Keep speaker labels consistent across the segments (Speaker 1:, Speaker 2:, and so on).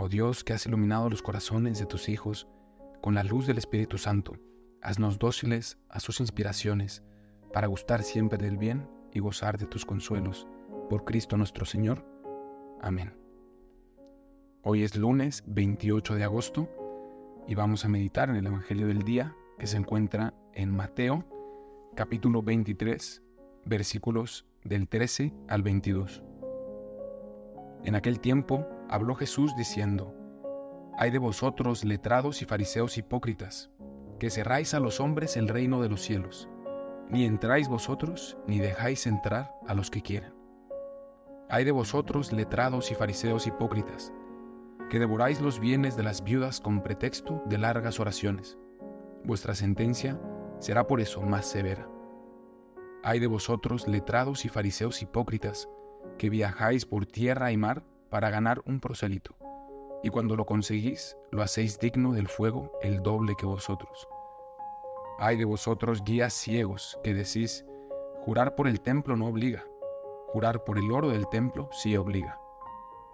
Speaker 1: Oh Dios, que has iluminado los corazones de tus hijos con la luz del Espíritu Santo, haznos dóciles a sus inspiraciones, para gustar siempre del bien y gozar de tus consuelos. Por Cristo nuestro Señor. Amén. Hoy es lunes 28 de agosto y vamos a meditar en el Evangelio del día que se encuentra en Mateo capítulo 23 versículos del 13 al 22. En aquel tiempo habló Jesús diciendo, Hay de vosotros letrados y fariseos hipócritas, que cerráis a los hombres el reino de los cielos, ni entráis vosotros, ni dejáis entrar a los que quieren. Hay de vosotros letrados y fariseos hipócritas, que devoráis los bienes de las viudas con pretexto de largas oraciones. Vuestra sentencia será por eso más severa. Hay de vosotros letrados y fariseos hipócritas, que viajáis por tierra y mar para ganar un prosélito, y cuando lo conseguís, lo hacéis digno del fuego el doble que vosotros. Hay de vosotros guías ciegos que decís, jurar por el templo no obliga, jurar por el oro del templo sí obliga.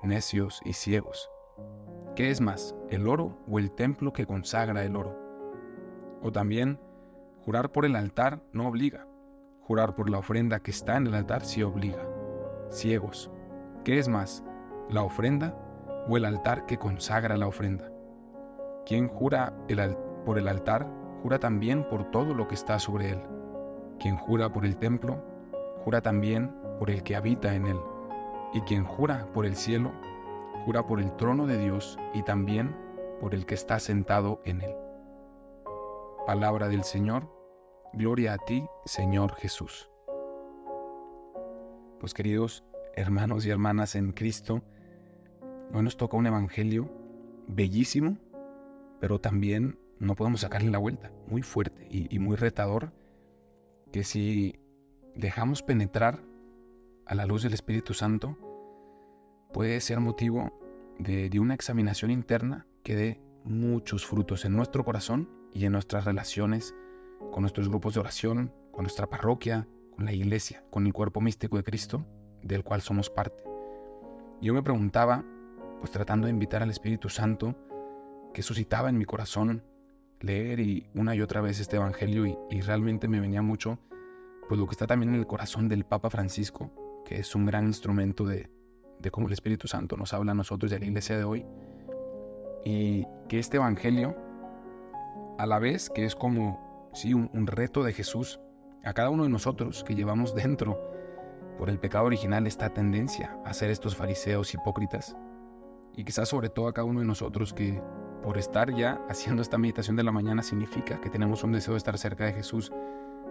Speaker 1: Necios y ciegos. ¿Qué es más, el oro o el templo que consagra el oro? O también, jurar por el altar no obliga, jurar por la ofrenda que está en el altar sí obliga ciegos. ¿Qué es más, la ofrenda o el altar que consagra la ofrenda? Quien jura por el altar, jura también por todo lo que está sobre él. Quien jura por el templo, jura también por el que habita en él. Y quien jura por el cielo, jura por el trono de Dios y también por el que está sentado en él. Palabra del Señor, gloria a ti, Señor Jesús. Pues queridos hermanos y hermanas en Cristo, hoy nos toca un evangelio bellísimo, pero también no podemos sacarle la vuelta, muy fuerte y, muy retador, que si dejamos penetrar a la luz del Espíritu Santo, puede ser motivo de, de una examinación interna que dé muchos frutos en nuestro corazón y en nuestras relaciones con nuestros grupos de oración, con nuestra parroquia, con la iglesia, con el cuerpo místico de Cristo, del cual somos parte. Yo me preguntaba, pues tratando de invitar al Espíritu Santo, que suscitaba en mi corazón leer y una y otra vez este Evangelio y, realmente me venía mucho, pues lo que está también en el corazón del Papa Francisco, que es un gran instrumento de, de cómo el Espíritu Santo nos habla a nosotros de la iglesia de hoy, y que este Evangelio, a la vez que es como, sí, un reto de Jesús a cada uno de nosotros que llevamos dentro por el pecado original esta tendencia a ser estos fariseos hipócritas y quizás sobre todo a cada uno de nosotros que por estar ya haciendo esta meditación de la mañana significa que tenemos un deseo de estar cerca de Jesús,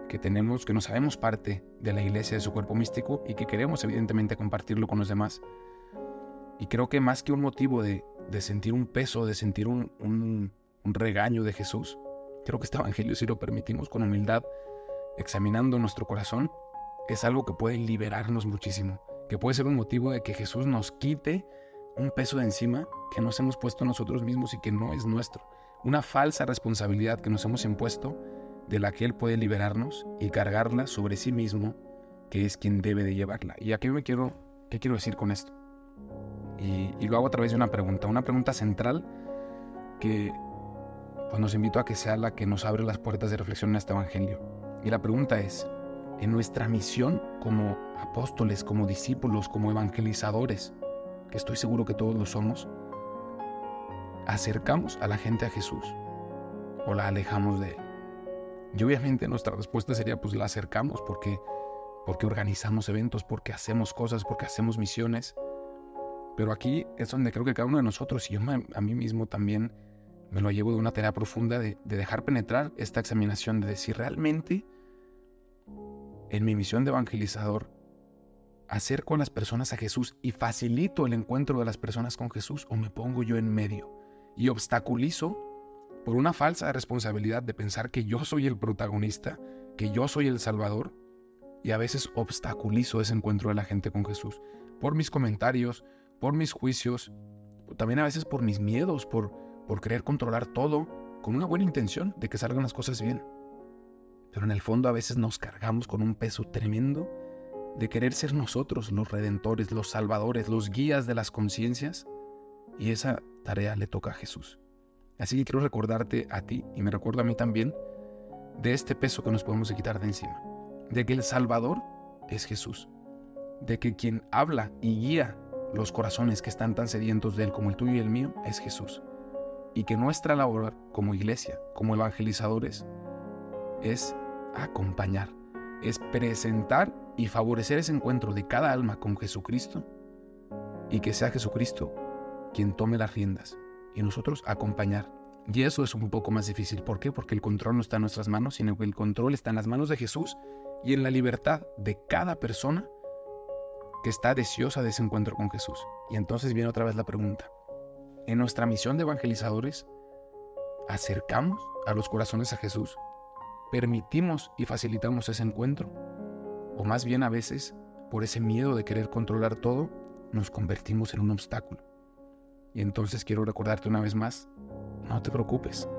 Speaker 1: que tenemos, que no sabemos parte de la iglesia, de su cuerpo místico y que queremos evidentemente compartirlo con los demás. Y creo que más que un motivo de, sentir un peso, de sentir un, un regaño de Jesús, creo que este Evangelio, si lo permitimos con humildad, examinando nuestro corazón, es algo que puede liberarnos muchísimo, que puede ser un motivo de que Jesús nos quite un peso de encima que nos hemos puesto nosotros mismos y que no es nuestro, una falsa responsabilidad que nos hemos impuesto de la que Él puede liberarnos y cargarla sobre sí mismo, que es quien debe de llevarla. ¿Y aquí me quiero, qué quiero decir con esto? Y, y lo hago a través de una pregunta, una pregunta central que pues, nos invito a que sea la que nos abre las puertas de reflexión en este Evangelio. Y la pregunta es, en nuestra misión como apóstoles, como discípulos, como evangelizadores, que estoy seguro que todos lo somos, ¿acercamos a la gente a Jesús o la alejamos de Él? Y obviamente nuestra respuesta sería, pues la acercamos porque, porque organizamos eventos, porque hacemos cosas, porque hacemos misiones. Pero aquí es donde creo que cada uno de nosotros, y yo a mí mismo también, me lo llevo de una tarea profunda de, dejar penetrar esta examinación, de decir realmente en mi misión de evangelizador, acerco a las personas a Jesús y facilito el encuentro de las personas con Jesús o me pongo yo en medio y obstaculizo por una falsa responsabilidad de pensar que yo soy el protagonista, que yo soy el Salvador, y a veces obstaculizo ese encuentro de la gente con Jesús, por mis comentarios, por mis juicios, también a veces por mis miedos, por, por querer controlar todo, con una buena intención de que salgan las cosas bien. Pero en el fondo a veces nos cargamos con un peso tremendo de querer ser nosotros los redentores, los salvadores, los guías de las conciencias, y esa tarea le toca a Jesús. Así que quiero recordarte a ti, y me recuerdo a mí también, de este peso que nos podemos quitar de encima, de que el Salvador es Jesús, de que quien habla y guía los corazones que están tan sedientos de Él como el tuyo y el mío es Jesús, y que nuestra labor como iglesia, como evangelizadores, es acompañar, es presentar y favorecer ese encuentro de cada alma con Jesucristo, y que sea Jesucristo quien tome las riendas y nosotros acompañar. Y eso es un poco más difícil. ¿Por qué? Porque el control no está en nuestras manos, sino que el control está en las manos de Jesús y en la libertad de cada persona que está deseosa de ese encuentro con Jesús. Y entonces viene otra vez la pregunta. En nuestra misión de evangelizadores, ¿acercamos a los corazones a Jesús? ¿Permitimos y facilitamos ese encuentro? ¿O más bien a veces, por ese miedo de querer controlar todo, nos convertimos en un obstáculo? Y entonces quiero recordarte una vez más, no te preocupes.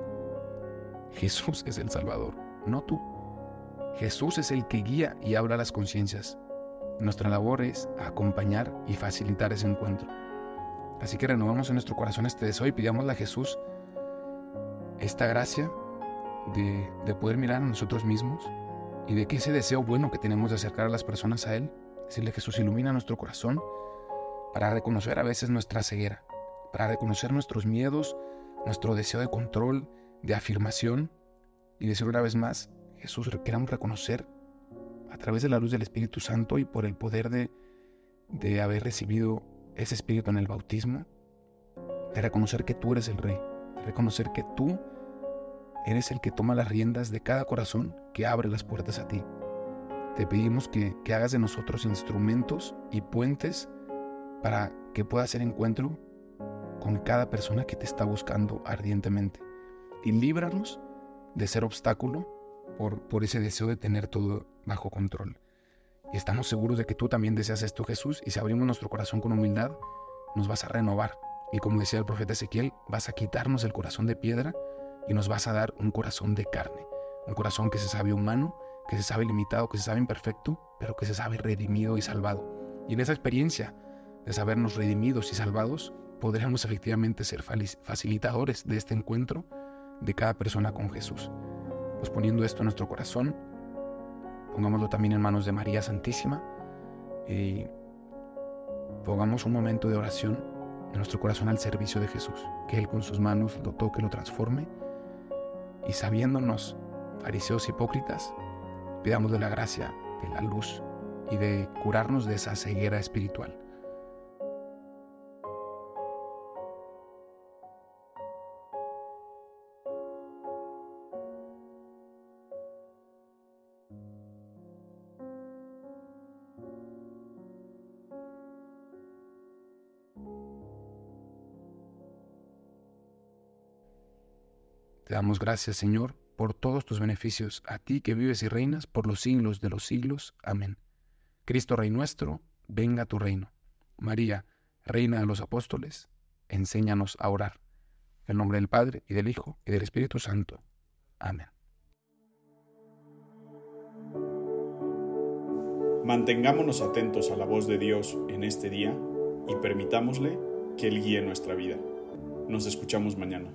Speaker 1: Jesús es el Salvador, no tú. Jesús es el que guía y habla las conciencias. Nuestra labor es acompañar y facilitar ese encuentro. Así que renovamos en nuestro corazón este deseo y pidámosle a Jesús esta gracia de, de poder mirar a nosotros mismos y de que ese deseo bueno que tenemos de acercar a las personas a Él, decirle Jesús ilumina nuestro corazón para reconocer a veces nuestra ceguera, para reconocer nuestros miedos, nuestro deseo de control, de afirmación y decir una vez más, Jesús, queramos reconocer a través de la luz del Espíritu Santo y por el poder de, de haber recibido ese Espíritu en el bautismo, de reconocer que tú eres el Rey, de reconocer que tú eres el que toma las riendas de cada corazón que abre las puertas a ti. Te pedimos que, que hagas de nosotros instrumentos y puentes para que pueda ser encuentro con cada persona que te está buscando ardientemente. Y líbranos de ser obstáculo por, por ese deseo de tener todo bajo control. Y estamos seguros de que tú también deseas esto, Jesús, y si abrimos nuestro corazón con humildad, nos vas a renovar. Y como decía el profeta Ezequiel, vas a quitarnos el corazón de piedra y nos vas a dar un corazón de carne. Un corazón que se sabe humano, que se sabe limitado, que se sabe imperfecto, pero que se sabe redimido y salvado. Y en esa experiencia de sabernos redimidos y salvados, podremos efectivamente ser facilitadores de este encuentro de cada persona con Jesús. Pues poniendo esto en nuestro corazón, pongámoslo también en manos de María Santísima y pongamos un momento de oración en nuestro corazón al servicio de Jesús, que Él con sus manos lo toque, lo transforme y sabiéndonos fariseos hipócritas, pidamos de la gracia, de la luz y de curarnos de esa ceguera espiritual. Te damos gracias, Señor, por todos tus beneficios, a ti que vives y reinas por los siglos de los siglos. Amén. Cristo Rey nuestro, venga tu reino. María, Reina de los Apóstoles, enséñanos a orar. En nombre del Padre, y del Hijo, y del Espíritu Santo. Amén.
Speaker 2: Mantengámonos atentos a la voz de Dios en este día y permitámosle que Él guíe nuestra vida. Nos escuchamos mañana.